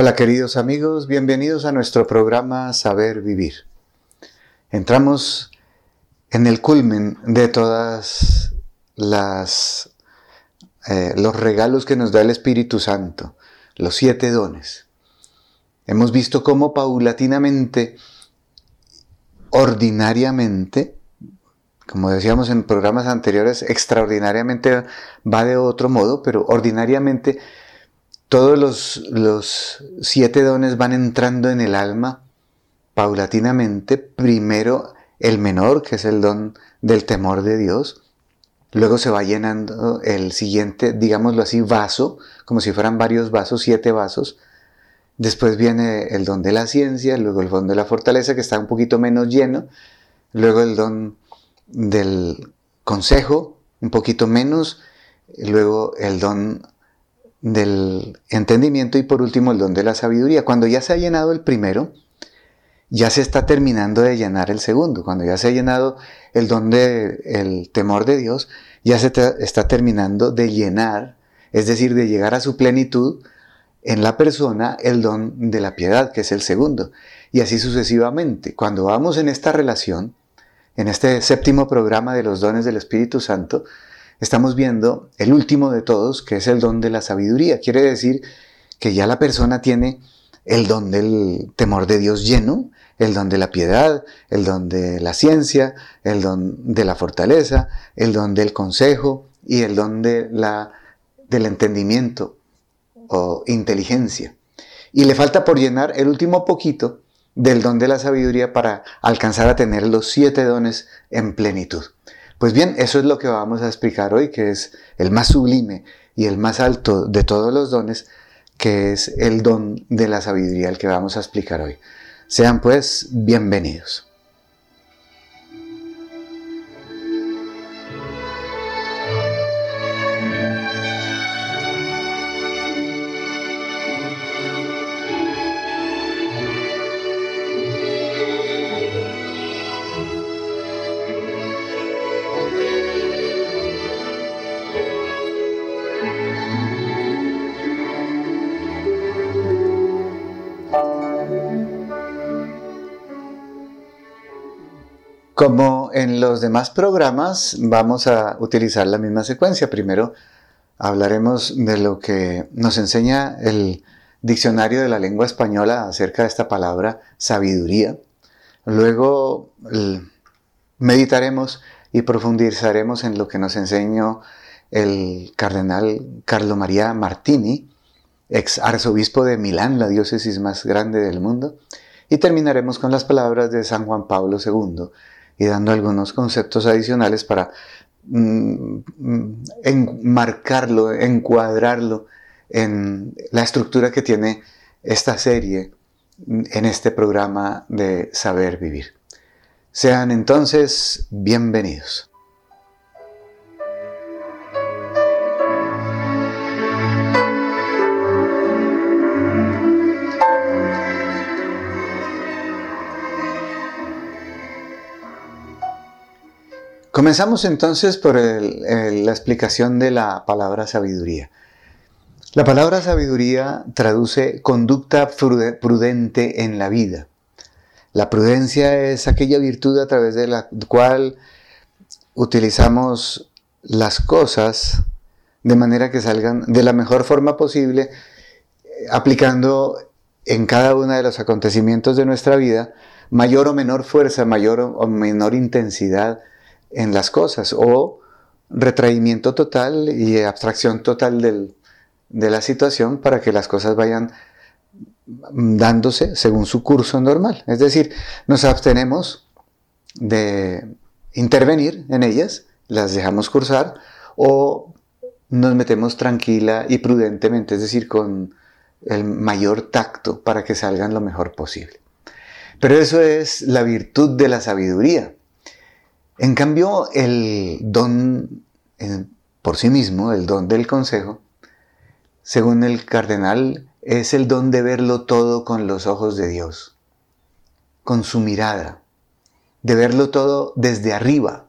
Hola queridos amigos, bienvenidos a nuestro programa Saber Vivir. Entramos en el culmen de todas las eh, los regalos que nos da el Espíritu Santo, los siete dones. Hemos visto cómo paulatinamente, ordinariamente, como decíamos en programas anteriores, extraordinariamente va de otro modo, pero ordinariamente todos los, siete dones van entrando en el alma paulatinamente. Primero el menor, que es el don del temor de Dios. Luego se va llenando el siguiente, digámoslo así, vaso, como si fueran varios vasos, siete vasos. Después viene el don de la ciencia, luego el don de la fortaleza, que está un poquito menos lleno. Luego el don del consejo, un poquito menos. Luego el don del entendimiento y por último el don de la sabiduría. Cuando ya se ha llenado el primero, ya se está terminando de llenar el segundo. Cuando ya se ha llenado el don del el temor de Dios, ya se está terminando de llenar, es decir, de llegar a su plenitud en la persona el don de la piedad, que es el segundo. Y así sucesivamente. Cuando vamos en esta relación, en este séptimo programa de los dones del Espíritu Santo, estamos viendo el último de todos, que es el don de la sabiduría. Quiere decir que ya la persona tiene el don del temor de Dios lleno, el don de la piedad, el don de la ciencia, el don de la fortaleza, el don del consejo y el don de la, del entendimiento o inteligencia. Y le falta por llenar el último poquito del don de la sabiduría para alcanzar a tener los siete dones en plenitud. Pues bien, eso es lo que vamos a explicar hoy, que es el más sublime y el más alto de todos los dones, que es el don de la sabiduría, el que vamos a explicar hoy. Sean pues bienvenidos. Como en los demás programas, vamos a utilizar la misma secuencia. Primero hablaremos de lo que nos enseña el diccionario de la lengua española acerca de esta palabra sabiduría. Luego meditaremos y profundizaremos en lo que nos enseñó el cardenal Carlo María Martini, ex arzobispo de Milán, la diócesis más grande del mundo. Y terminaremos con las palabras de San Juan Pablo II, y dando algunos conceptos adicionales para mm, mm, enmarcarlo, encuadrarlo en la estructura que tiene esta serie en este programa de Saber Vivir. Sean entonces bienvenidos. Comenzamos entonces por la explicación de la palabra sabiduría. La palabra sabiduría traduce conducta prudente en la vida. La prudencia es aquella virtud a través de la cual utilizamos las cosas de manera que salgan de la mejor forma posible, aplicando en cada uno de los acontecimientos de nuestra vida mayor o menor fuerza, mayor o menor intensidad, en las cosas o retraimiento total y abstracción total de la situación para que las cosas vayan dándose según su curso normal. Es decir, nos abstenemos de intervenir en ellas, las dejamos cursar o nos metemos tranquila y prudentemente, es decir, con el mayor tacto para que salgan lo mejor posible. Pero eso es la virtud de la sabiduría. En cambio, el don por sí mismo, el don del consejo, según el cardenal, es el don de verlo todo con los ojos de Dios, con su mirada, de verlo todo desde arriba.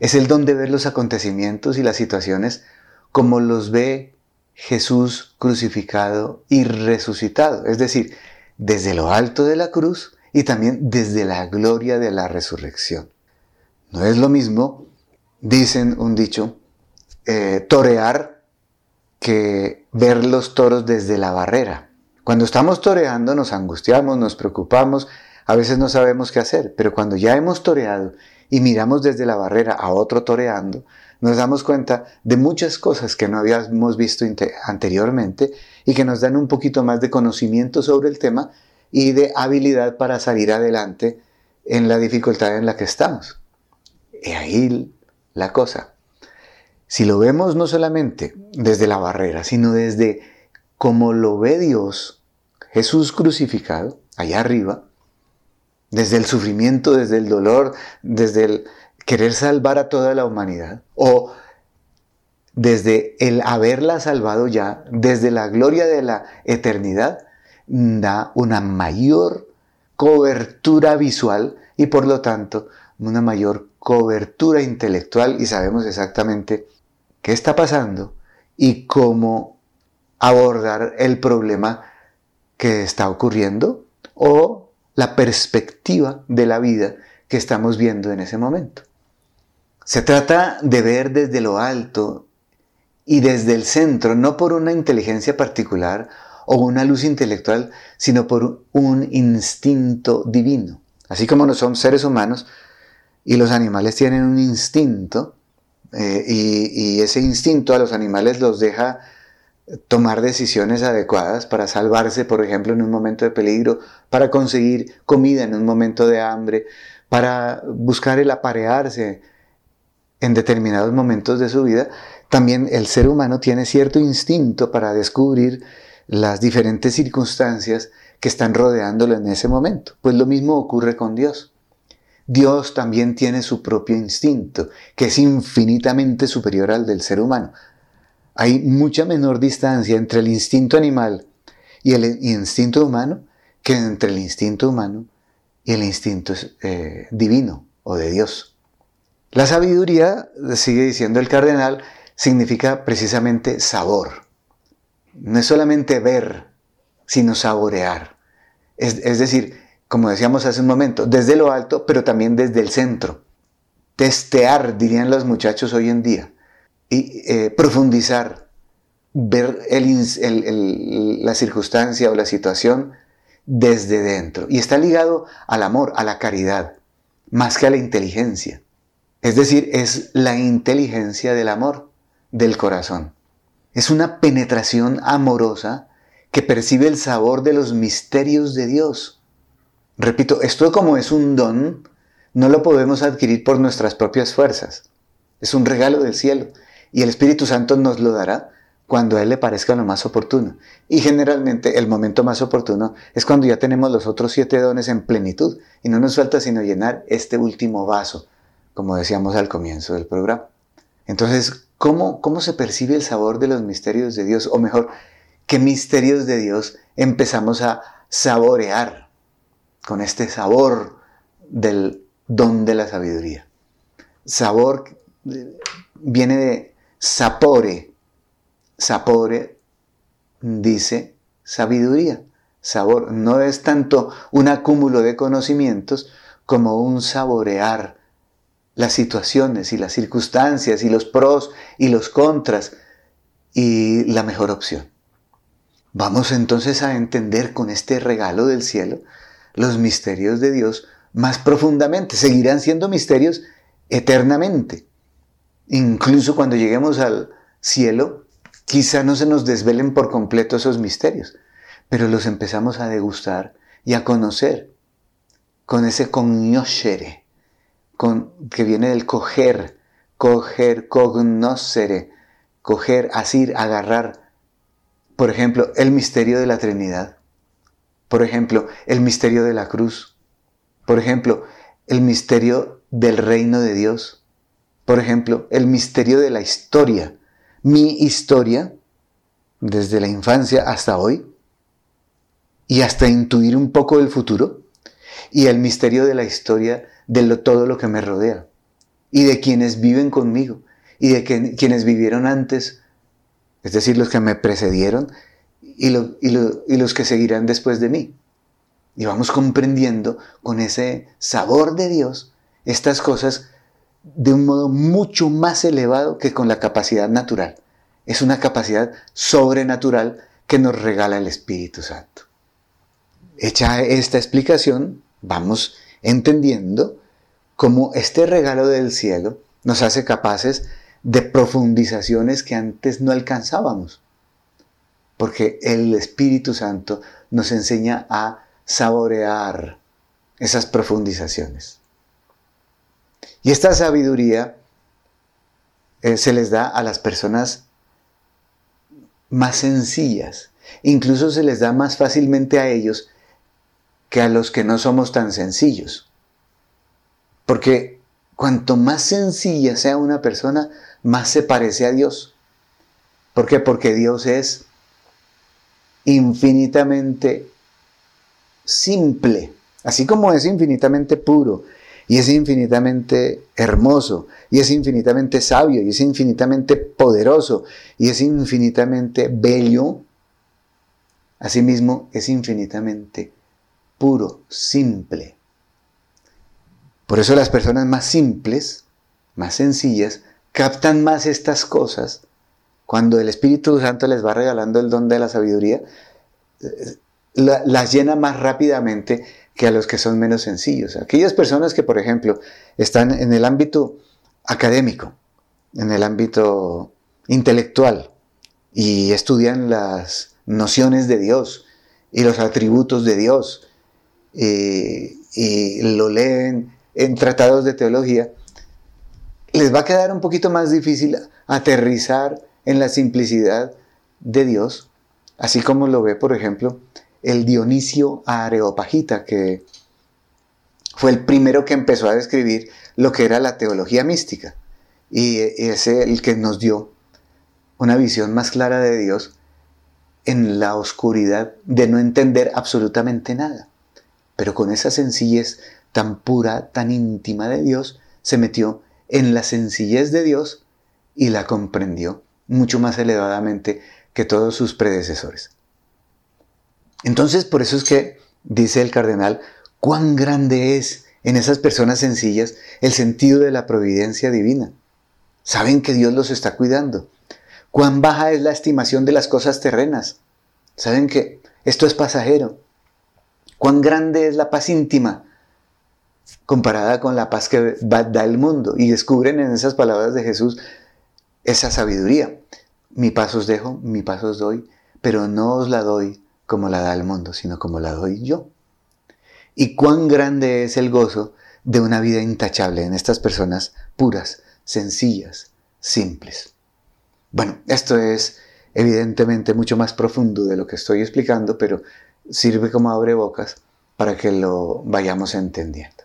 Es el don de ver los acontecimientos y las situaciones como los ve Jesús crucificado y resucitado, es decir, desde lo alto de la cruz y también desde la gloria de la resurrección. No es lo mismo, dicen un dicho, eh, torear que ver los toros desde la barrera. Cuando estamos toreando nos angustiamos, nos preocupamos, a veces no sabemos qué hacer, pero cuando ya hemos toreado y miramos desde la barrera a otro toreando, nos damos cuenta de muchas cosas que no habíamos visto anteriormente y que nos dan un poquito más de conocimiento sobre el tema y de habilidad para salir adelante en la dificultad en la que estamos. Y ahí la cosa. Si lo vemos no solamente desde la barrera, sino desde como lo ve Dios, Jesús crucificado, allá arriba, desde el sufrimiento, desde el dolor, desde el querer salvar a toda la humanidad, o desde el haberla salvado ya, desde la gloria de la eternidad, da una mayor cobertura visual y por lo tanto una mayor cobertura intelectual y sabemos exactamente qué está pasando y cómo abordar el problema que está ocurriendo o la perspectiva de la vida que estamos viendo en ese momento. Se trata de ver desde lo alto y desde el centro, no por una inteligencia particular o una luz intelectual, sino por un instinto divino. Así como no son seres humanos y los animales tienen un instinto, eh, y, ese instinto a los animales los deja tomar decisiones adecuadas para salvarse, por ejemplo, en un momento de peligro, para conseguir comida en un momento de hambre, para buscar el aparearse en determinados momentos de su vida, también el ser humano tiene cierto instinto para descubrir las diferentes circunstancias que están rodeándolo en ese momento. Pues lo mismo ocurre con Dios. Dios también tiene su propio instinto, que es infinitamente superior al del ser humano. Hay mucha menor distancia entre el instinto animal y el instinto humano que entre el instinto humano y el instinto eh, divino o de Dios. La sabiduría, sigue diciendo el cardenal, significa precisamente sabor. No es solamente ver, sino saborear. Es, decir, como decíamos hace un momento, desde lo alto, pero también desde el centro. Testear, dirían los muchachos hoy en día, y eh, profundizar, ver la circunstancia o la situación desde dentro. Y está ligado al amor, a la caridad, más que a la inteligencia. Es decir, es la inteligencia del amor, del corazón. Es una penetración amorosa que percibe el sabor de los misterios de Dios. Repito, esto como es un don, no lo podemos adquirir por nuestras propias fuerzas. Es un regalo del cielo y el Espíritu Santo nos lo dará cuando a Él le parezca lo más oportuno. Y generalmente el momento más oportuno es cuando ya tenemos los otros siete dones en plenitud y no nos falta sino llenar este último vaso como decíamos al comienzo del programa. Entonces, ¿cómo, ¿cómo se percibe el sabor de los misterios de Dios? O mejor, ¿qué misterios de Dios empezamos a saborear con este sabor del don de la sabiduría? Sabor viene de sapore. Sapore dice sabiduría. Sabor no es tanto un acúmulo de conocimientos como un saborear las situaciones y las circunstancias y los pros y los contras y la mejor opción. Vamos entonces a entender con este regalo del cielo los misterios de Dios más profundamente. Seguirán siendo misterios eternamente. Incluso cuando lleguemos al cielo, quizá no se nos desvelen por completo esos misterios, pero los empezamos a degustar y a conocer con ese cognoscere que viene del coger, coger, cognoscere, coger, asir, agarrar. Por ejemplo, el misterio de la Trinidad. Por ejemplo, el misterio de la cruz. Por ejemplo, el misterio del reino de Dios. Por ejemplo, el misterio de la historia. Mi historia desde la infancia hasta hoy y hasta intuir un poco del futuro y el misterio de la historia de todo lo que me rodea y de quienes viven conmigo y de quienes vivieron antes, es decir, los que me precedieron y, y los que seguirán después de mí. Y vamos comprendiendo con ese sabor de Dios estas cosas de un modo mucho más elevado que con la capacidad natural. Es una capacidad sobrenatural que nos regala el Espíritu Santo. Hecha esta explicación, vamos entendiendo cómo este regalo del cielo nos hace capaces de profundizaciones que antes no alcanzábamos. Porque el Espíritu Santo nos enseña a saborear esas profundizaciones. Y esta sabiduría eh, se les da a las personas más sencillas. Incluso se les da más fácilmente a ellos que a los que no somos tan sencillos. Porque cuanto más sencilla sea una persona, más se parece a Dios. ¿Por qué? Porque Dios es infinitamente simple, así como es infinitamente puro, y es infinitamente hermoso, y es infinitamente sabio, y es infinitamente poderoso, y es infinitamente bello, asimismo es infinitamente puro, simple. Por eso las personas más simples, más sencillas, captan más estas cosas cuando el Espíritu Santo les va regalando el don de la sabiduría, eh, las llena más rápidamente que a los que son menos sencillos. Aquellas personas que, por ejemplo, están en el ámbito académico, en el ámbito intelectual, y estudian las nociones de Dios y los atributos de Dios, y, lo leen en tratados de teología, les va a quedar un poquito más difícil aterrizar en la simplicidad de Dios, así como lo ve, por ejemplo, el Dionisio Areopagita, que fue el primero que empezó a describir lo que era la teología mística. Y es el que nos dio una visión más clara de Dios en la oscuridad de no entender absolutamente nada pero con esa sencillez tan pura, tan íntima de Dios, se metió en la sencillez de Dios y la comprendió mucho más elevadamente que todos sus predecesores. Entonces, por eso es que dice el cardenal, cuán grande es en esas personas sencillas el sentido de la providencia divina. Saben que Dios los está cuidando. Cuán baja es la estimación de las cosas terrenas. Saben que esto es pasajero cuán grande es la paz íntima comparada con la paz que da el mundo. Y descubren en esas palabras de Jesús esa sabiduría. Mi paz os dejo, mi paz os doy, pero no os la doy como la da el mundo, sino como la doy yo. Y cuán grande es el gozo de una vida intachable en estas personas puras, sencillas, simples. Bueno, esto es evidentemente mucho más profundo de lo que estoy explicando, pero sirve como abre bocas para que lo vayamos entendiendo.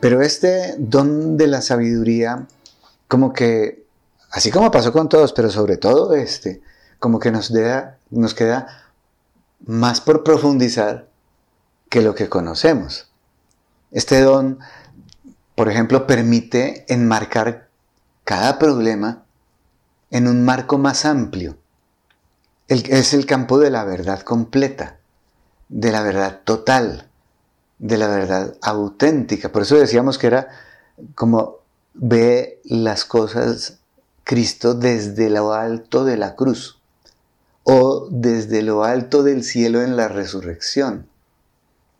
Pero este don de la sabiduría como que, así como pasó con todos, pero sobre todo este, como que nos, nos queda más por profundizar que lo que conocemos. Este don, por ejemplo, permite enmarcar cada problema en un marco más amplio. es el campo de la verdad completa, de la verdad total, de la verdad auténtica. Por eso decíamos que era como ve las cosas Cristo desde lo alto de la cruz o desde lo alto del cielo en la resurrección.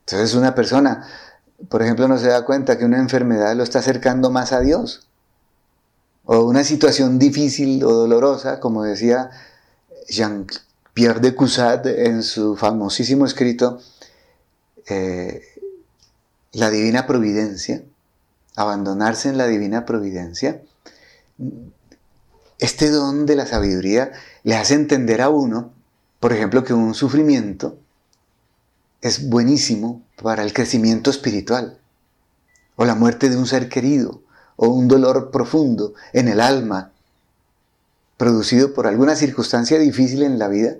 Entonces una persona, por ejemplo, no se da cuenta que una enfermedad lo está acercando más a Dios. O una situación difícil o dolorosa, como decía Jean-Pierre de Cusat en su famosísimo escrito, eh, La Divina Providencia, abandonarse en la divina providencia, este don de la sabiduría le hace entender a uno, por ejemplo, que un sufrimiento es buenísimo para el crecimiento espiritual, o la muerte de un ser querido, o un dolor profundo en el alma, producido por alguna circunstancia difícil en la vida,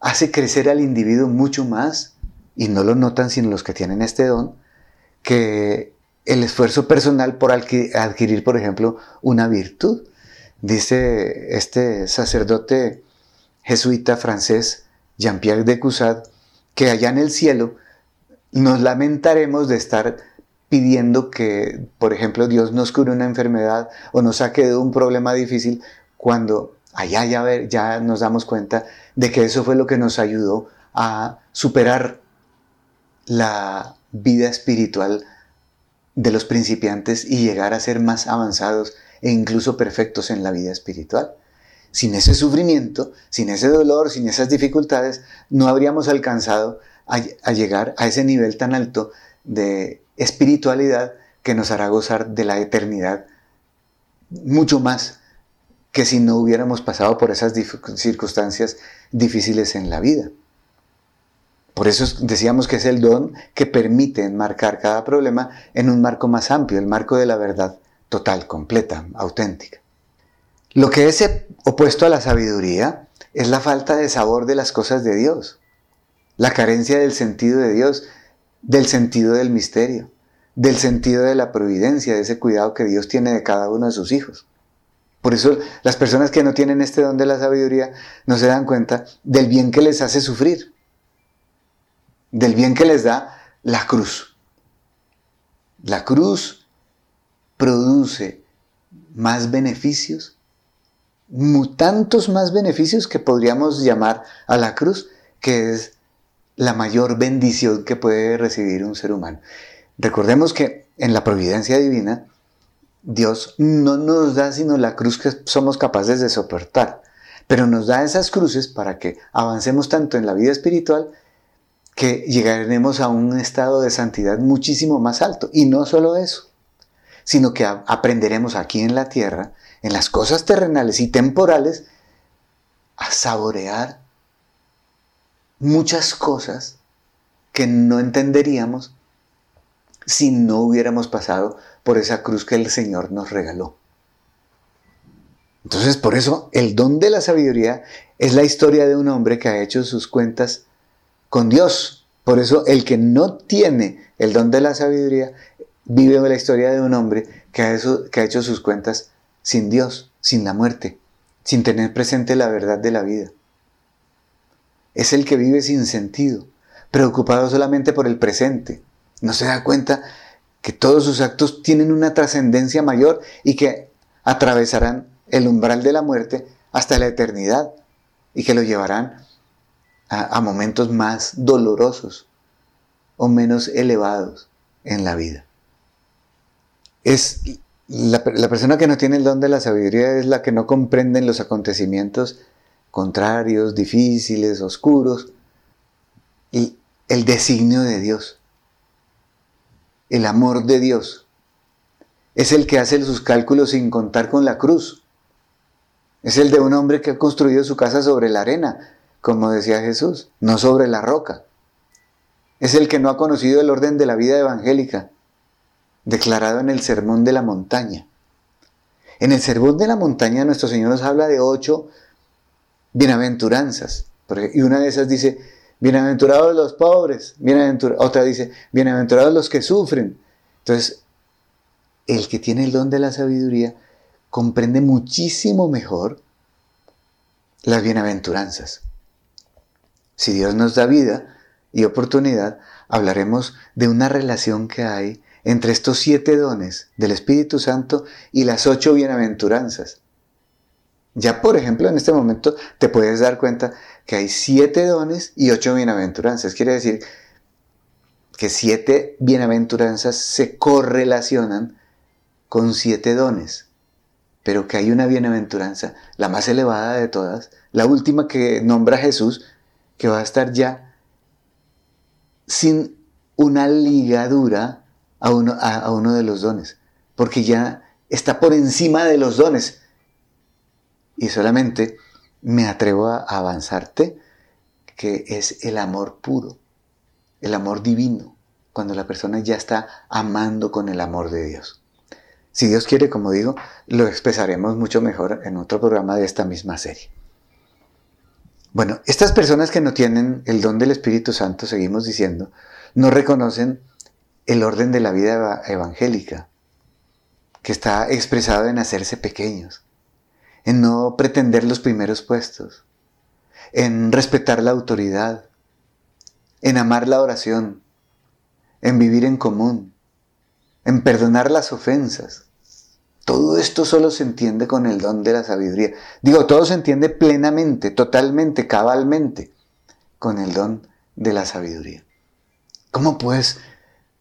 hace crecer al individuo mucho más, y no lo notan sino los que tienen este don, que el esfuerzo personal por adquirir, por ejemplo, una virtud. Dice este sacerdote jesuita francés, Jean-Pierre de Cusat, que allá en el cielo nos lamentaremos de estar pidiendo que, por ejemplo, Dios nos cure una enfermedad o nos saque de un problema difícil, cuando allá ya, ya nos damos cuenta de que eso fue lo que nos ayudó a superar la vida espiritual de los principiantes y llegar a ser más avanzados e incluso perfectos en la vida espiritual. Sin ese sufrimiento, sin ese dolor, sin esas dificultades, no habríamos alcanzado a, llegar a ese nivel tan alto de espiritualidad que nos hará gozar de la eternidad mucho más que si no hubiéramos pasado por esas circunstancias difíciles en la vida. Por eso decíamos que es el don que permite enmarcar cada problema en un marco más amplio, el marco de la verdad total, completa, auténtica. Lo que es opuesto a la sabiduría es la falta de sabor de las cosas de Dios, la carencia del sentido de Dios, del sentido del misterio, del sentido de la providencia, de ese cuidado que Dios tiene de cada uno de sus hijos. Por eso las personas que no tienen este don de la sabiduría no se dan cuenta del bien que les hace sufrir, del bien que les da la cruz. La cruz produce más beneficios, tantos más beneficios que podríamos llamar a la cruz, que es la mayor bendición que puede recibir un ser humano. Recordemos que en la providencia divina, Dios no nos da sino la cruz que somos capaces de soportar, pero nos da esas cruces para que avancemos tanto en la vida espiritual que llegaremos a un estado de santidad muchísimo más alto. Y no solo eso, sino que aprenderemos aquí en la tierra, en las cosas terrenales y temporales, a saborear muchas cosas que no entenderíamos si no hubiéramos pasado por esa cruz que el Señor nos regaló. Entonces, por eso, el don de la sabiduría es la historia de un hombre que ha hecho sus cuentas con Dios. Por eso, el que no tiene el don de la sabiduría vive la historia de un hombre que ha, que ha hecho sus cuentas sin Dios, sin la muerte, sin tener presente la verdad de la vida. Es el que vive sin sentido, preocupado solamente por el presente. No se da cuenta que todos sus actos tienen una trascendencia mayor y que atravesarán el umbral de la muerte hasta la eternidad y que lo llevarán a, momentos más dolorosos o menos elevados en la vida. Es la, la, persona que no tiene el don de la sabiduría es la que no comprende los acontecimientos contrarios, difíciles, oscuros, y el designio de Dios el amor de Dios. Es el que hace sus cálculos sin contar con la cruz. Es el de un hombre que ha construido su casa sobre la arena, como decía Jesús, no sobre la roca. Es el que no ha conocido el orden de la vida evangélica, declarado en el Sermón de la Montaña. En el Sermón de la Montaña nuestro Señor nos habla de ocho bienaventuranzas. Y una de esas dice, Bienaventurados los pobres, otra dice, bienaventurados los que sufren. Entonces, el que tiene el don de la sabiduría comprende muchísimo mejor las bienaventuranzas. Si Dios nos da vida y oportunidad, hablaremos de una relación que hay entre estos siete dones del Espíritu Santo y las ocho bienaventuranzas. Ya, por ejemplo, en este momento te puedes dar cuenta que hay siete dones y ocho bienaventuranzas. Quiere decir que siete bienaventuranzas se correlacionan con siete dones, pero que hay una bienaventuranza, la más elevada de todas, la última que nombra Jesús, que va a estar ya sin una ligadura a uno, a uno de los dones. porque ya está por encima de los dones. Y solamente me atrevo a avanzarte que es el amor puro, el amor divino, cuando la persona ya está amando con el amor de Dios. Si Dios quiere, como digo, lo expresaremos mucho mejor en otro programa de esta misma serie. Bueno, estas personas que no tienen el don del Espíritu Santo, seguimos diciendo, no reconocen el orden de la vida evangélica, que está expresado en hacerse pequeños, en no pretender los primeros puestos, en respetar la autoridad, en amar la oración, en vivir en común, en perdonar las ofensas. Todo esto solo se entiende con el don de la sabiduría. Digo, todo se entiende plenamente, totalmente, cabalmente, con el don de la sabiduría. ¿Cómo puedes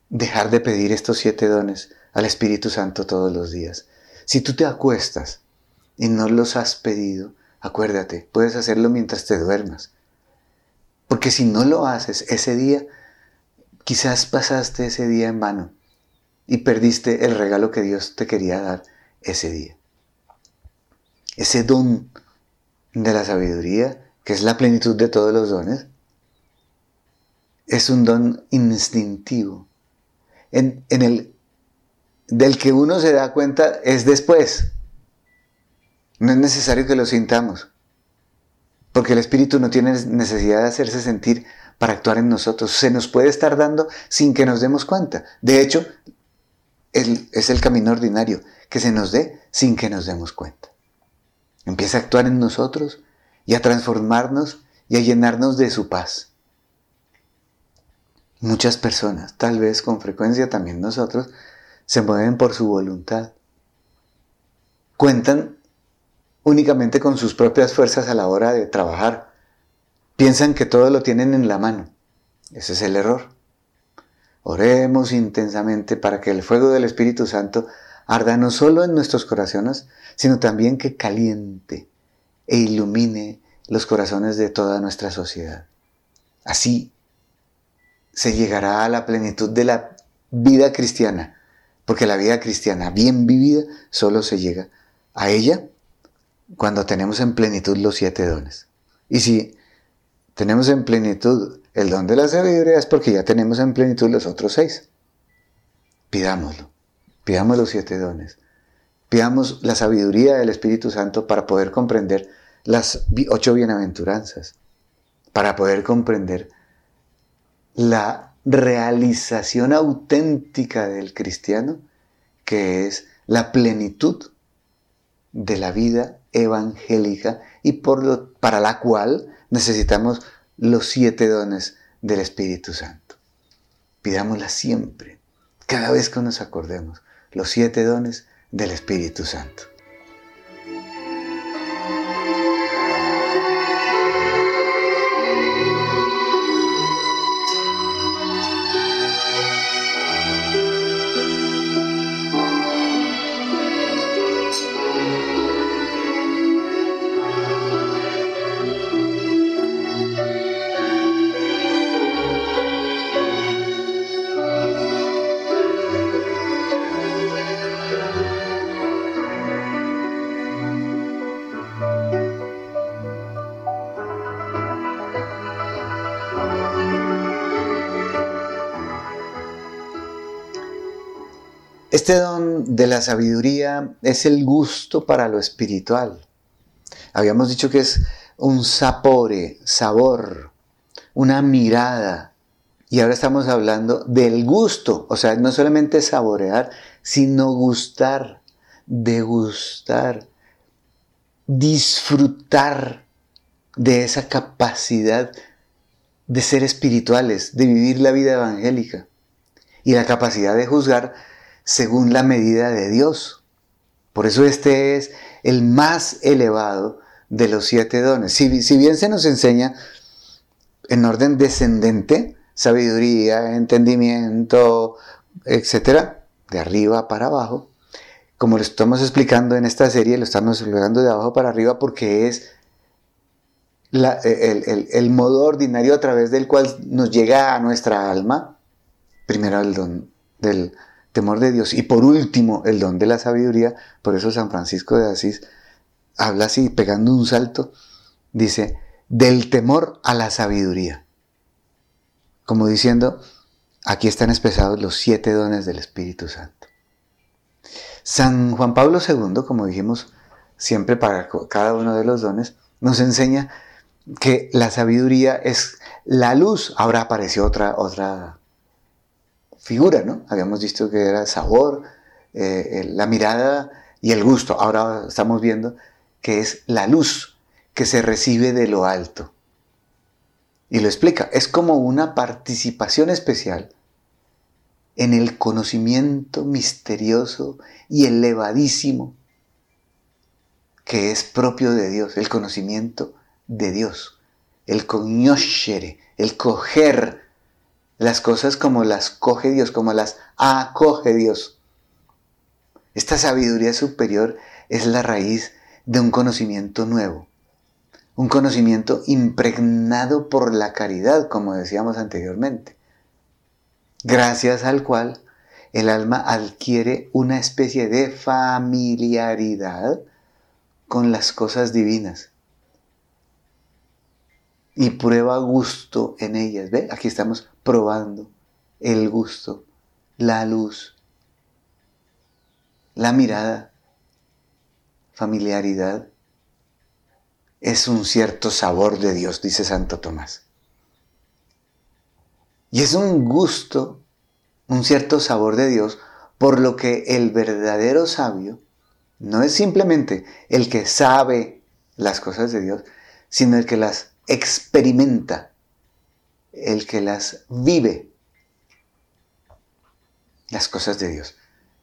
dejar de pedir estos siete dones al Espíritu Santo todos los días? Si tú te acuestas y no los has pedido, acuérdate, puedes hacerlo mientras te duermas. Porque si no lo haces ese día, quizás pasaste ese día en vano y perdiste el regalo que Dios te quería dar ese día. Ese don de la sabiduría, que es la plenitud de todos los dones, es un don instintivo, en, el, del que uno se da cuenta es después. No es necesario que lo sintamos, porque el Espíritu no tiene necesidad de hacerse sentir para actuar en nosotros. Se nos puede estar dando sin que nos demos cuenta. De hecho, es el camino ordinario, que se nos dé sin que nos demos cuenta. Empieza a actuar en nosotros y a transformarnos y a llenarnos de su paz. Muchas personas, tal vez con frecuencia también nosotros, se mueven por su voluntad. Cuentan únicamente con sus propias fuerzas a la hora de trabajar. Piensan que todo lo tienen en la mano. Ese es el error. Oremos intensamente para que el fuego del Espíritu Santo arda no solo en nuestros corazones, sino también que caliente e ilumine los corazones de toda nuestra sociedad. Así se llegará a la plenitud de la vida cristiana, porque la vida cristiana bien vivida solo se llega a ella cuando tenemos en plenitud los siete dones. Y si tenemos en plenitud el don de la sabiduría es porque ya tenemos en plenitud los otros seis. Pidámoslo, pidamos los siete dones, pidamos la sabiduría del Espíritu Santo para poder comprender las ocho bienaventuranzas, para poder comprender la realización auténtica del cristiano, que es la plenitud de la vida evangélica y por lo, para la cual necesitamos los siete dones del Espíritu Santo. Pidámosla siempre, cada vez que nos acordemos, los siete dones del Espíritu Santo. Este don de la sabiduría es el gusto para lo espiritual. Habíamos dicho que es un sapore, sabor, una mirada. Y ahora estamos hablando del gusto, o sea, no solamente saborear, sino gustar, degustar, disfrutar de esa capacidad de ser espirituales, de vivir la vida evangélica y la capacidad de juzgar según la medida de Dios. Por eso este es el más elevado de los siete dones. Si, bien se nos enseña en orden descendente, sabiduría, entendimiento, etcétera, de arriba para abajo, como lo estamos explicando en esta serie, lo estamos explicando de abajo para arriba porque es el, el, modo ordinario a través del cual nos llega a nuestra alma, primero el don del temor de Dios. Y por último, el don de la sabiduría. Por eso San Francisco de Asís habla así, pegando un salto. Dice, del temor a la sabiduría. Como diciendo, aquí están expresados los siete dones del Espíritu Santo. San Juan Pablo II, como dijimos siempre para cada uno de los dones, nos enseña que la sabiduría es la luz. Ahora apareció otra, otra figura, ¿no? Habíamos visto que era sabor, eh, la mirada y el gusto. Ahora estamos viendo que es la luz que se recibe de lo alto. Y lo explica, es como una participación especial en el conocimiento misterioso y elevadísimo que es propio de Dios, el conocimiento de Dios, el conoscere, el coger las cosas como las coge Dios, como las acoge Dios. Esta sabiduría superior es la raíz de un conocimiento nuevo, un conocimiento impregnado por la caridad, como decíamos anteriormente gracias al cual el alma adquiere una especie de familiaridad con las cosas divinas y prueba gusto en ellas. ¿Ve? Aquí estamos probando el gusto, la luz, la mirada, familiaridad. Es un cierto sabor de Dios, dice Santo Tomás. Y es un gusto, un cierto sabor de Dios, por lo que el verdadero sabio no es simplemente el que sabe las cosas de Dios, sino el que las experimenta, el que las vive, las cosas de Dios.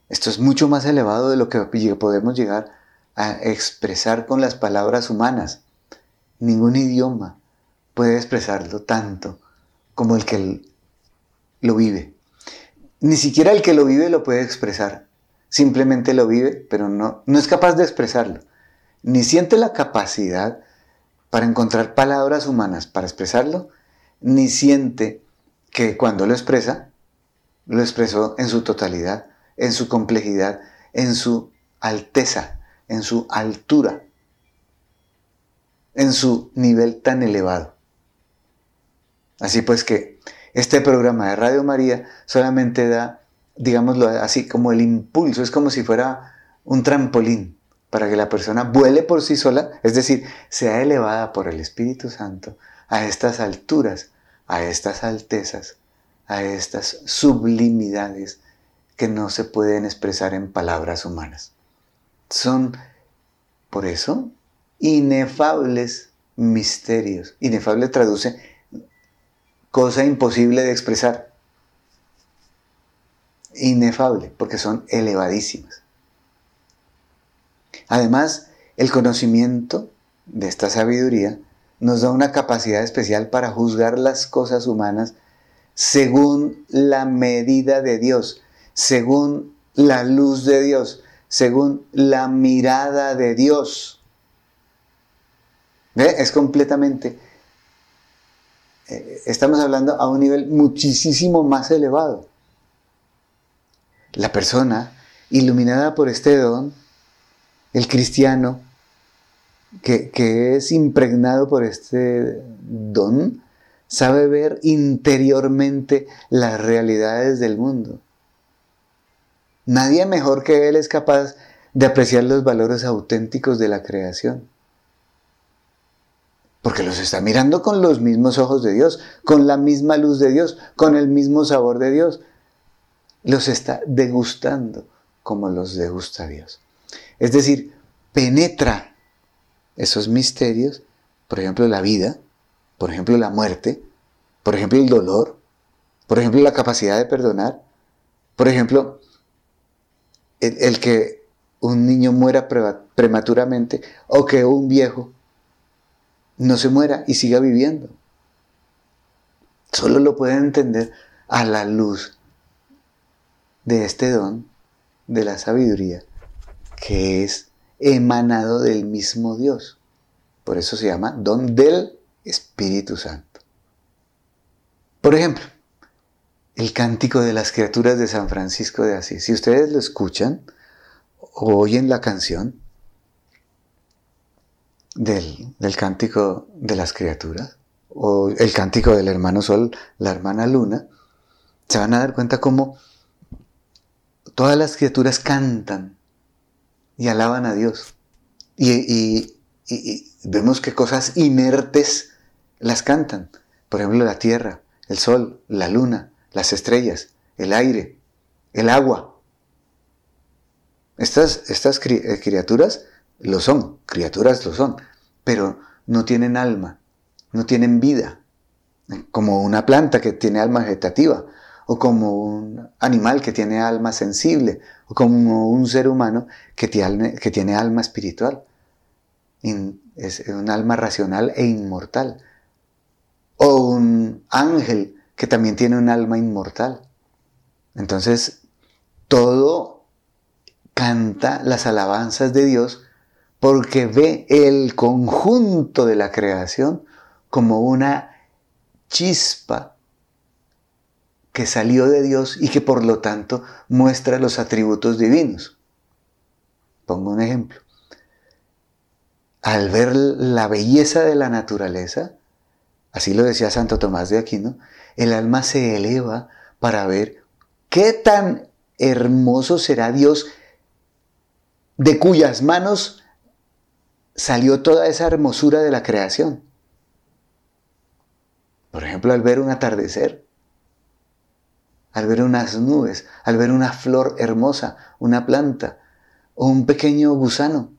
Esto es mucho más elevado de lo que podemos llegar a expresar con las palabras humanas. Ningún idioma puede expresarlo tanto como el que lo vive. Ni siquiera el que lo vive lo puede expresar. Simplemente lo vive, pero no, no es capaz de expresarlo. Ni siente la capacidad para encontrar palabras humanas para expresarlo, ni siente que cuando lo expresa, lo expresó en su totalidad, en su complejidad, en su alteza, en su altura, en su nivel tan elevado. Así pues que este programa de Radio María solamente da, digámoslo así, como el impulso, es como si fuera un trampolín para que la persona vuele por sí sola, es decir, sea elevada por el Espíritu Santo a estas alturas, a estas altezas, a estas sublimidades que no se pueden expresar en palabras humanas. Son, por eso, inefables misterios. Inefable traduce cosa imposible de expresar. Inefable, porque son elevadísimas. Además, el conocimiento de esta sabiduría nos da una capacidad especial para juzgar las cosas humanas según la medida de Dios, según la luz de Dios, según la mirada de Dios. Es completamente eh, estamos hablando a un nivel muchísimo más elevado. La persona iluminada por este don, el cristiano, que, es impregnado por este don, sabe ver interiormente las realidades del mundo. Nadie mejor que él es capaz de apreciar los valores auténticos de la creación porque los está mirando con los mismos ojos de Dios, con la misma luz de Dios, con el mismo sabor de Dios. Los está degustando como los degusta Dios. Es decir, penetra esos misterios, por ejemplo la vida, por ejemplo la muerte, por ejemplo el dolor, por ejemplo la capacidad de perdonar, por ejemplo el, que un niño muera prematuramente o que un viejo no se muera y siga viviendo. Solo lo pueden entender a la luz de este don de la sabiduría que es emanado del mismo Dios. Por eso se llama don del Espíritu Santo. Por ejemplo, el cántico de las criaturas de San Francisco de Asís. Si ustedes lo escuchan o oyen la canción del, del cántico de las criaturas, o el cántico del hermano Sol, la hermana Luna, se van a dar cuenta cómo todas las criaturas cantan y alaban a Dios. Y, vemos que cosas inertes las cantan. Por ejemplo, la tierra, el sol, la luna, las estrellas, el aire, el agua. Estas, estas eh, criaturas lo son, criaturas lo son, pero no tienen alma, no tienen vida, como una planta que tiene alma vegetativa, o como un animal que tiene alma sensible, como un ser humano que tiene, que tiene alma espiritual. Es un alma racional e inmortal. O un ángel que también tiene un alma inmortal. Entonces, todo canta las alabanzas de Dios porque ve el conjunto de la creación como una chispa que salió de Dios y que por lo tanto muestra los atributos divinos. Pongo un ejemplo. Al ver la belleza de la naturaleza, así lo decía Santo Tomás de Aquino, el alma se eleva para ver qué tan hermoso será Dios de cuyas manos salió toda esa hermosura de la creación. Por ejemplo, al ver un atardecer, al ver unas nubes, al ver una flor hermosa, una planta o un pequeño gusano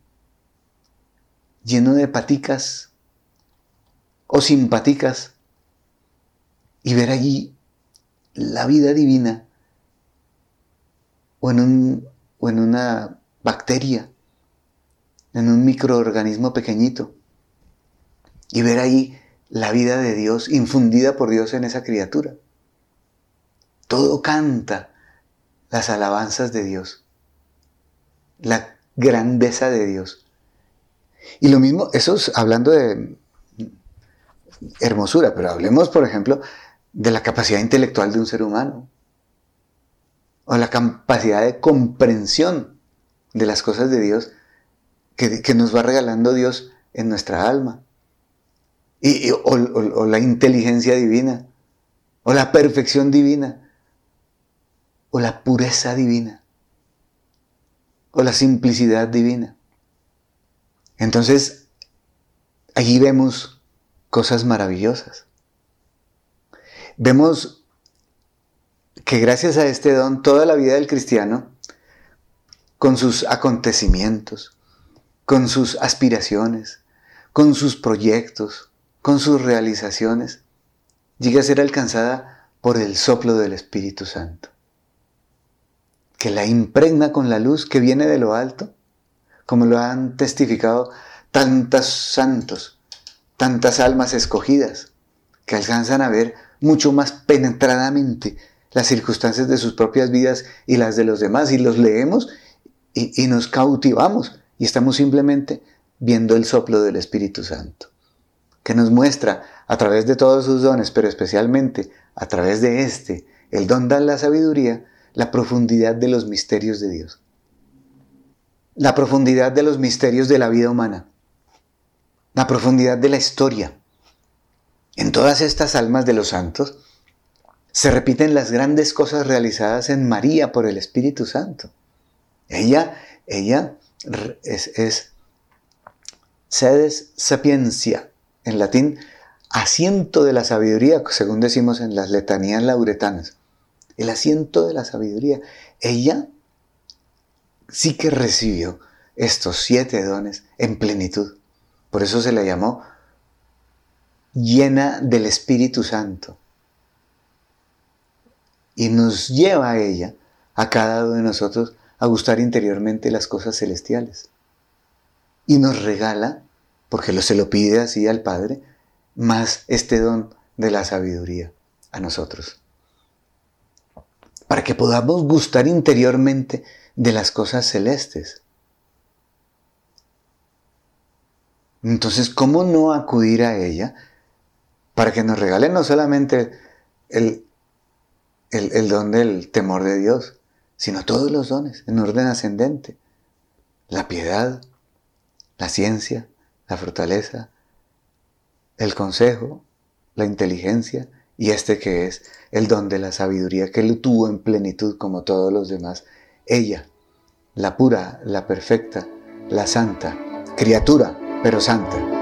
lleno de paticas o sin paticas y ver allí la vida divina o en, un, o en una bacteria, en un microorganismo pequeñito y ver ahí la vida de Dios infundida por Dios en esa criatura. Todo canta las alabanzas de Dios, la grandeza de Dios. Y lo mismo, eso es hablando de hermosura, pero hablemos, por ejemplo, de la capacidad intelectual de un ser humano, o la capacidad de comprensión de las cosas de Dios que, nos va regalando Dios en nuestra alma, o la inteligencia divina, o la perfección divina o la pureza divina o la simplicidad divina. Entonces, allí vemos cosas maravillosas. Vemos que gracias a este don toda la vida del cristiano, con sus acontecimientos, con sus aspiraciones, con sus proyectos, con sus realizaciones, llega a ser alcanzada por el soplo del Espíritu Santo que la impregna con la luz que viene de lo alto, como lo han testificado tantos santos, tantas almas escogidas, que alcanzan a ver mucho más penetradamente las circunstancias de sus propias vidas y las de los demás, y los leemos y, nos cautivamos, y estamos simplemente viendo el soplo del Espíritu Santo, que nos muestra a través de todos sus dones, pero especialmente a través de este, el don de la sabiduría, la profundidad de los misterios de Dios. La profundidad de los misterios de la vida humana. La profundidad de la historia. En todas estas almas de los santos se repiten las grandes cosas realizadas en María por el Espíritu Santo. Ella, ella es, es sedes sapiencia, en latín, asiento de la sabiduría, según decimos en las letanías lauretanas el asiento de la sabiduría. Ella sí que recibió estos siete dones en plenitud. Por eso se la llamó llena del Espíritu Santo. Y nos lleva a ella, a cada uno de nosotros, a gustar interiormente las cosas celestiales. Y nos regala, porque se lo pide así al Padre, más este don de la sabiduría a nosotros para que podamos gustar interiormente de las cosas celestes. Entonces, ¿cómo no acudir a ella para que nos regale no solamente el, el, el don del temor de Dios, sino todos los dones en orden ascendente. La piedad, la ciencia, la fortaleza, el consejo, la inteligencia y este que es el don de la sabiduría que lo tuvo en plenitud como todos los demás. Ella, la pura, la perfecta, la santa, criatura, pero santa.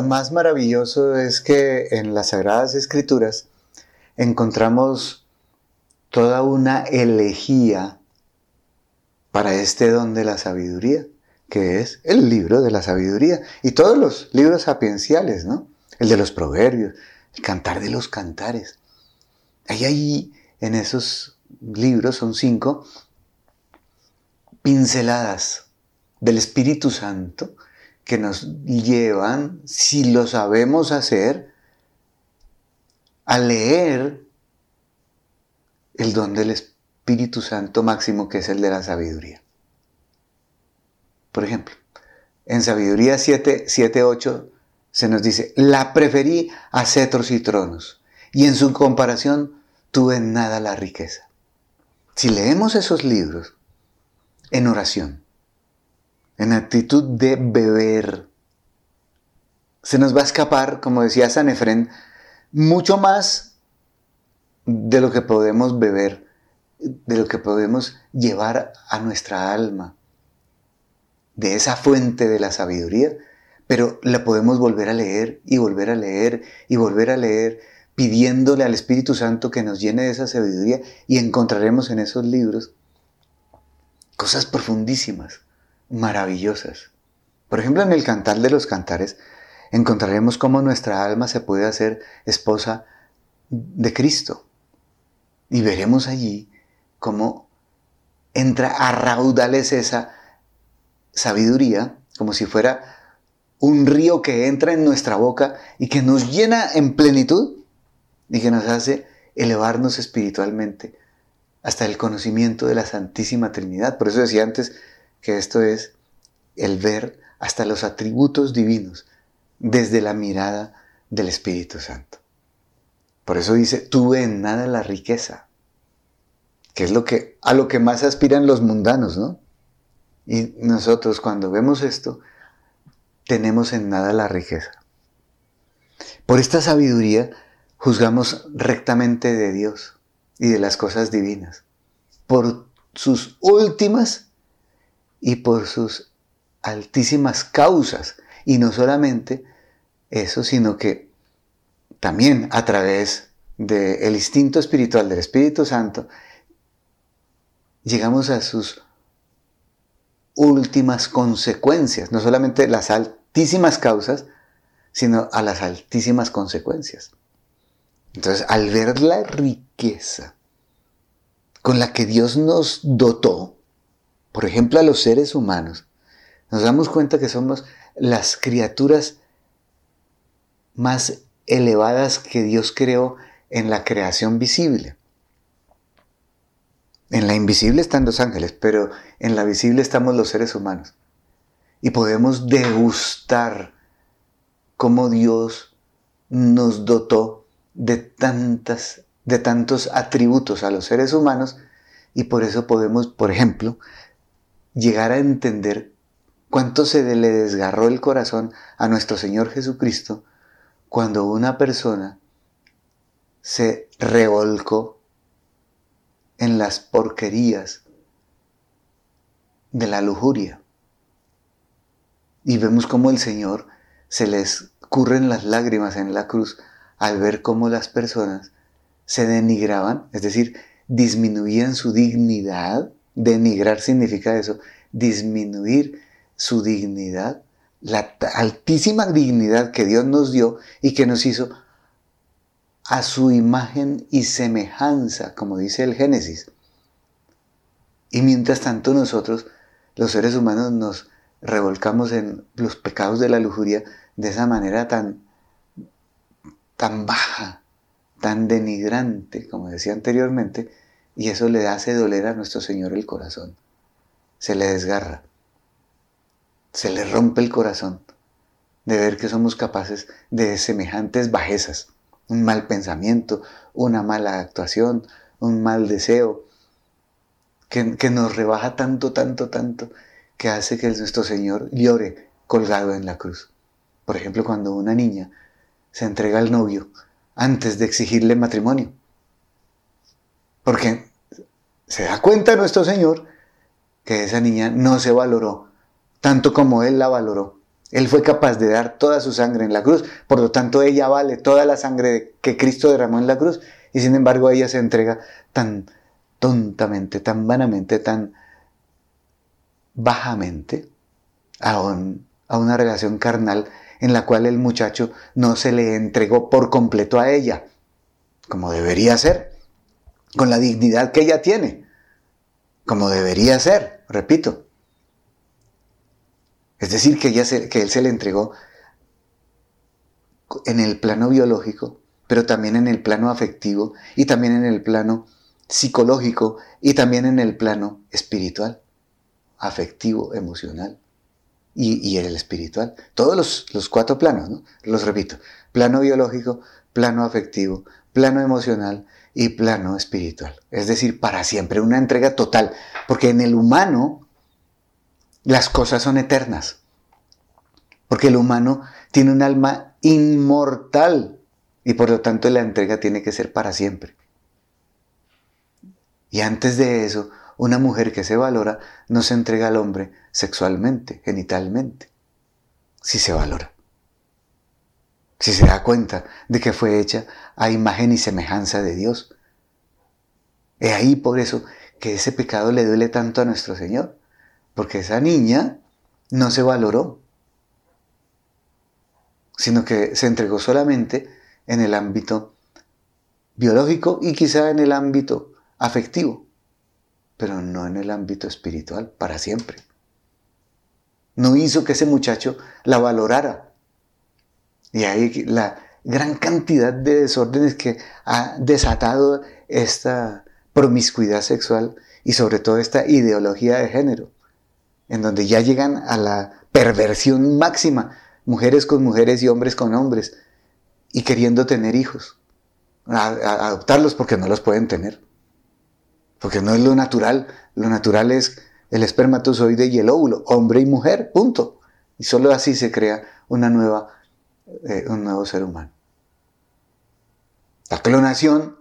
Lo más maravilloso es que en las Sagradas Escrituras encontramos toda una elegía para este don de la sabiduría, que es el libro de la sabiduría y todos los libros sapienciales, ¿no? El de los proverbios, el cantar de los cantares. Hay ahí en esos libros, son cinco, pinceladas del Espíritu Santo que nos llevan, si lo sabemos hacer, a leer el don del Espíritu Santo máximo que es el de la sabiduría. Por ejemplo, en Sabiduría 7, 7 8 se nos dice, la preferí a cetros y tronos, y en su comparación tuve nada la riqueza. Si leemos esos libros en oración, en actitud de beber. Se nos va a escapar, como decía San Efren, mucho más de lo que podemos beber, de lo que podemos llevar a nuestra alma, de esa fuente de la sabiduría, pero la podemos volver a leer y volver a leer y volver a leer, pidiéndole al Espíritu Santo que nos llene de esa sabiduría y encontraremos en esos libros cosas profundísimas maravillosas. Por ejemplo, en el Cantar de los Cantares encontraremos cómo nuestra alma se puede hacer esposa de Cristo. Y veremos allí cómo entra a raudales esa sabiduría, como si fuera un río que entra en nuestra boca y que nos llena en plenitud y que nos hace elevarnos espiritualmente hasta el conocimiento de la Santísima Trinidad. Por eso decía antes que esto es el ver hasta los atributos divinos desde la mirada del Espíritu Santo. Por eso dice, tuve en nada la riqueza, que es lo que, a lo que más aspiran los mundanos, ¿no? Y nosotros cuando vemos esto, tenemos en nada la riqueza. Por esta sabiduría juzgamos rectamente de Dios y de las cosas divinas, por sus últimas y por sus altísimas causas. Y no solamente eso, sino que también a través del instinto espiritual del Espíritu Santo, llegamos a sus últimas consecuencias, no solamente las altísimas causas, sino a las altísimas consecuencias. Entonces, al ver la riqueza con la que Dios nos dotó, por ejemplo, a los seres humanos, nos damos cuenta que somos las criaturas más elevadas que Dios creó en la creación visible. En la invisible están los ángeles, pero en la visible estamos los seres humanos. Y podemos degustar cómo Dios nos dotó de tantas de tantos atributos a los seres humanos y por eso podemos, por ejemplo, llegar a entender cuánto se le desgarró el corazón a nuestro Señor Jesucristo cuando una persona se revolcó en las porquerías de la lujuria. Y vemos cómo el Señor se les curren las lágrimas en la cruz al ver cómo las personas se denigraban, es decir, disminuían su dignidad. Denigrar significa eso, disminuir su dignidad, la altísima dignidad que Dios nos dio y que nos hizo a su imagen y semejanza, como dice el Génesis. Y mientras tanto nosotros, los seres humanos, nos revolcamos en los pecados de la lujuria de esa manera tan, tan baja, tan denigrante, como decía anteriormente, y eso le hace doler a nuestro Señor el corazón. Se le desgarra, se le rompe el corazón de ver que somos capaces de semejantes bajezas, un mal pensamiento, una mala actuación, un mal deseo, que, que nos rebaja tanto, tanto, tanto, que hace que nuestro Señor llore colgado en la cruz. Por ejemplo, cuando una niña se entrega al novio antes de exigirle matrimonio. Porque se da cuenta nuestro Señor que esa niña no se valoró tanto como Él la valoró. Él fue capaz de dar toda su sangre en la cruz, por lo tanto ella vale toda la sangre que Cristo derramó en la cruz. Y sin embargo ella se entrega tan tontamente, tan vanamente, tan bajamente a, a una relación carnal en la cual el muchacho no se le entregó por completo a ella, como debería ser, con la dignidad que ella tiene, como debería ser, repito. Es decir, que, ella que él se le entregó en el plano biológico, pero también en el plano afectivo y también en el plano psicológico y también en el plano espiritual, afectivo, emocional y, en el espiritual. Todos los, los cuatro planos, ¿no? Los repito, plano biológico, plano afectivo, plano emocional y plano espiritual. Es decir, para siempre, una entrega total, porque en el humano las cosas son eternas. Porque el humano tiene un alma inmortal y por lo tanto la entrega tiene que ser para siempre. Y antes de eso, una mujer que se valora no se entrega al hombre sexualmente, genitalmente, si se valora. Si se da cuenta de que fue hecha a imagen y semejanza de Dios. Es ahí por eso que ese pecado le duele tanto a nuestro Señor. Porque esa niña no se valoró, sino que se entregó solamente en el ámbito biológico y quizá en el ámbito afectivo, pero no en el ámbito espiritual para siempre. No hizo que ese muchacho la valorara. Y hay la gran cantidad de desórdenes que ha desatado esta promiscuidad sexual y sobre todo esta ideología de género en donde ya llegan a la perversión máxima, mujeres con mujeres y hombres con hombres, y queriendo tener hijos, adoptarlos porque no los pueden tener, porque no es lo natural, lo natural es el espermatozoide y el óvulo, hombre y mujer, punto. Y solo así se crea una nueva, eh, un nuevo ser humano. La clonación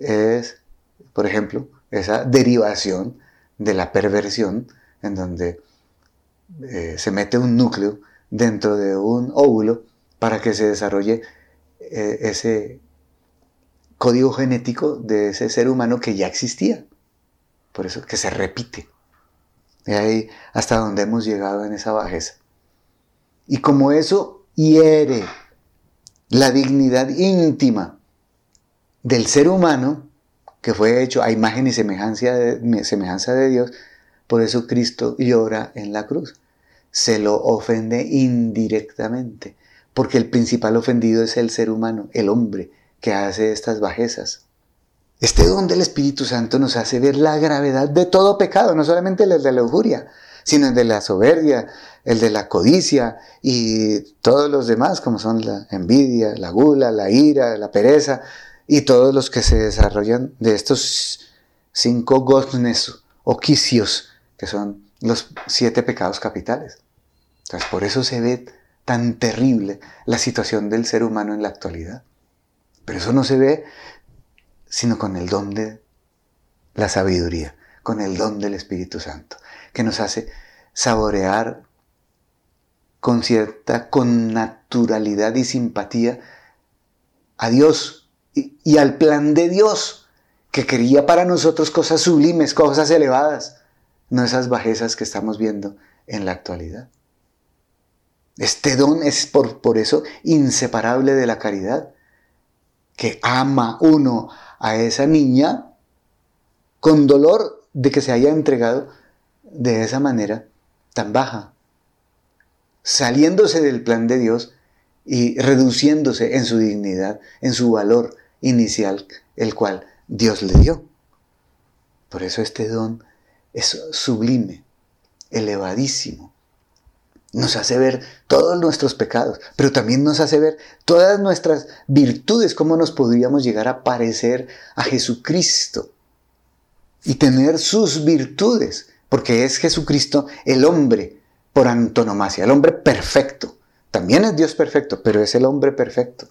es, por ejemplo, esa derivación de la perversión en donde eh, se mete un núcleo dentro de un óvulo para que se desarrolle eh, ese código genético de ese ser humano que ya existía. Por eso que se repite. Y ahí hasta donde hemos llegado en esa bajeza. Y como eso hiere la dignidad íntima del ser humano, que fue hecho a imagen y semejanza de, Dios, por eso Cristo llora en la cruz. Se lo ofende indirectamente, porque el principal ofendido es el ser humano, el hombre, que hace estas bajezas. Este don del Espíritu Santo nos hace ver la gravedad de todo pecado, no solamente el de la lujuria, sino el de la soberbia, el de la codicia y todos los demás, como son la envidia, la gula, la ira, la pereza y todos los que se desarrollan de estos cinco goznes o quicios que son los siete pecados capitales. Entonces, por eso se ve tan terrible la situación del ser humano en la actualidad. Pero eso no se ve sino con el don de la sabiduría, con el don del Espíritu Santo, que nos hace saborear con cierta connaturalidad y simpatía a Dios y, y al plan de Dios, que quería para nosotros cosas sublimes, cosas elevadas, no esas bajezas que estamos viendo en la actualidad. Este don es por, por eso inseparable de la caridad, que ama uno a esa niña con dolor de que se haya entregado de esa manera tan baja, saliéndose del plan de Dios y reduciéndose en su dignidad, en su valor inicial, el cual Dios le dio. Por eso este don es sublime, elevadísimo. Nos hace ver todos nuestros pecados, pero también nos hace ver todas nuestras virtudes, cómo nos podríamos llegar a parecer a Jesucristo y tener sus virtudes, porque es Jesucristo el hombre por antonomasia, el hombre perfecto. También es Dios perfecto, pero es el hombre perfecto.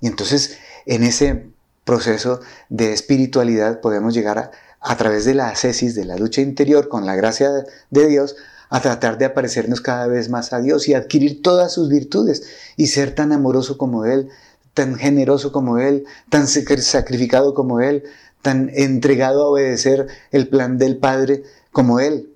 Y entonces en ese proceso de espiritualidad podemos llegar a, a través de la ascesis, de la lucha interior, con la gracia de Dios, a tratar de aparecernos cada vez más a Dios y adquirir todas sus virtudes y ser tan amoroso como Él, tan generoso como Él, tan sacrificado como Él, tan entregado a obedecer el plan del Padre como Él.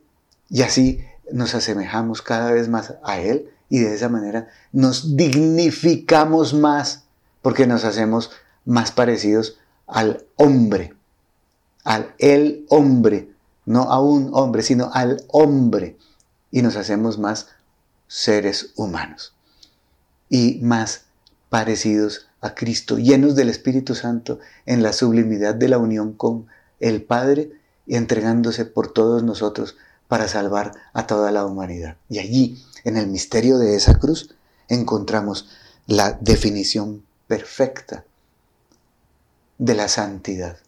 Y así nos asemejamos cada vez más a Él y de esa manera nos dignificamos más porque nos hacemos más parecidos al hombre, al el hombre, no a un hombre, sino al hombre y nos hacemos más seres humanos y más parecidos a Cristo, llenos del Espíritu Santo en la sublimidad de la unión con el Padre y entregándose por todos nosotros para salvar a toda la humanidad. Y allí, en el misterio de esa cruz, encontramos la definición perfecta de la santidad,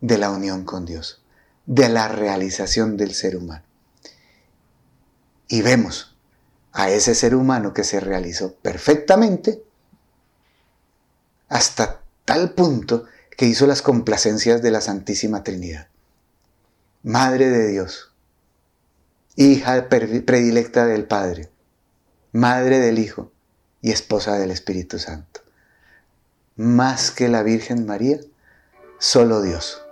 de la unión con Dios, de la realización del ser humano y vemos a ese ser humano que se realizó perfectamente hasta tal punto que hizo las complacencias de la Santísima Trinidad. Madre de Dios, hija predilecta del Padre, madre del Hijo y esposa del Espíritu Santo. Más que la Virgen María, solo Dios.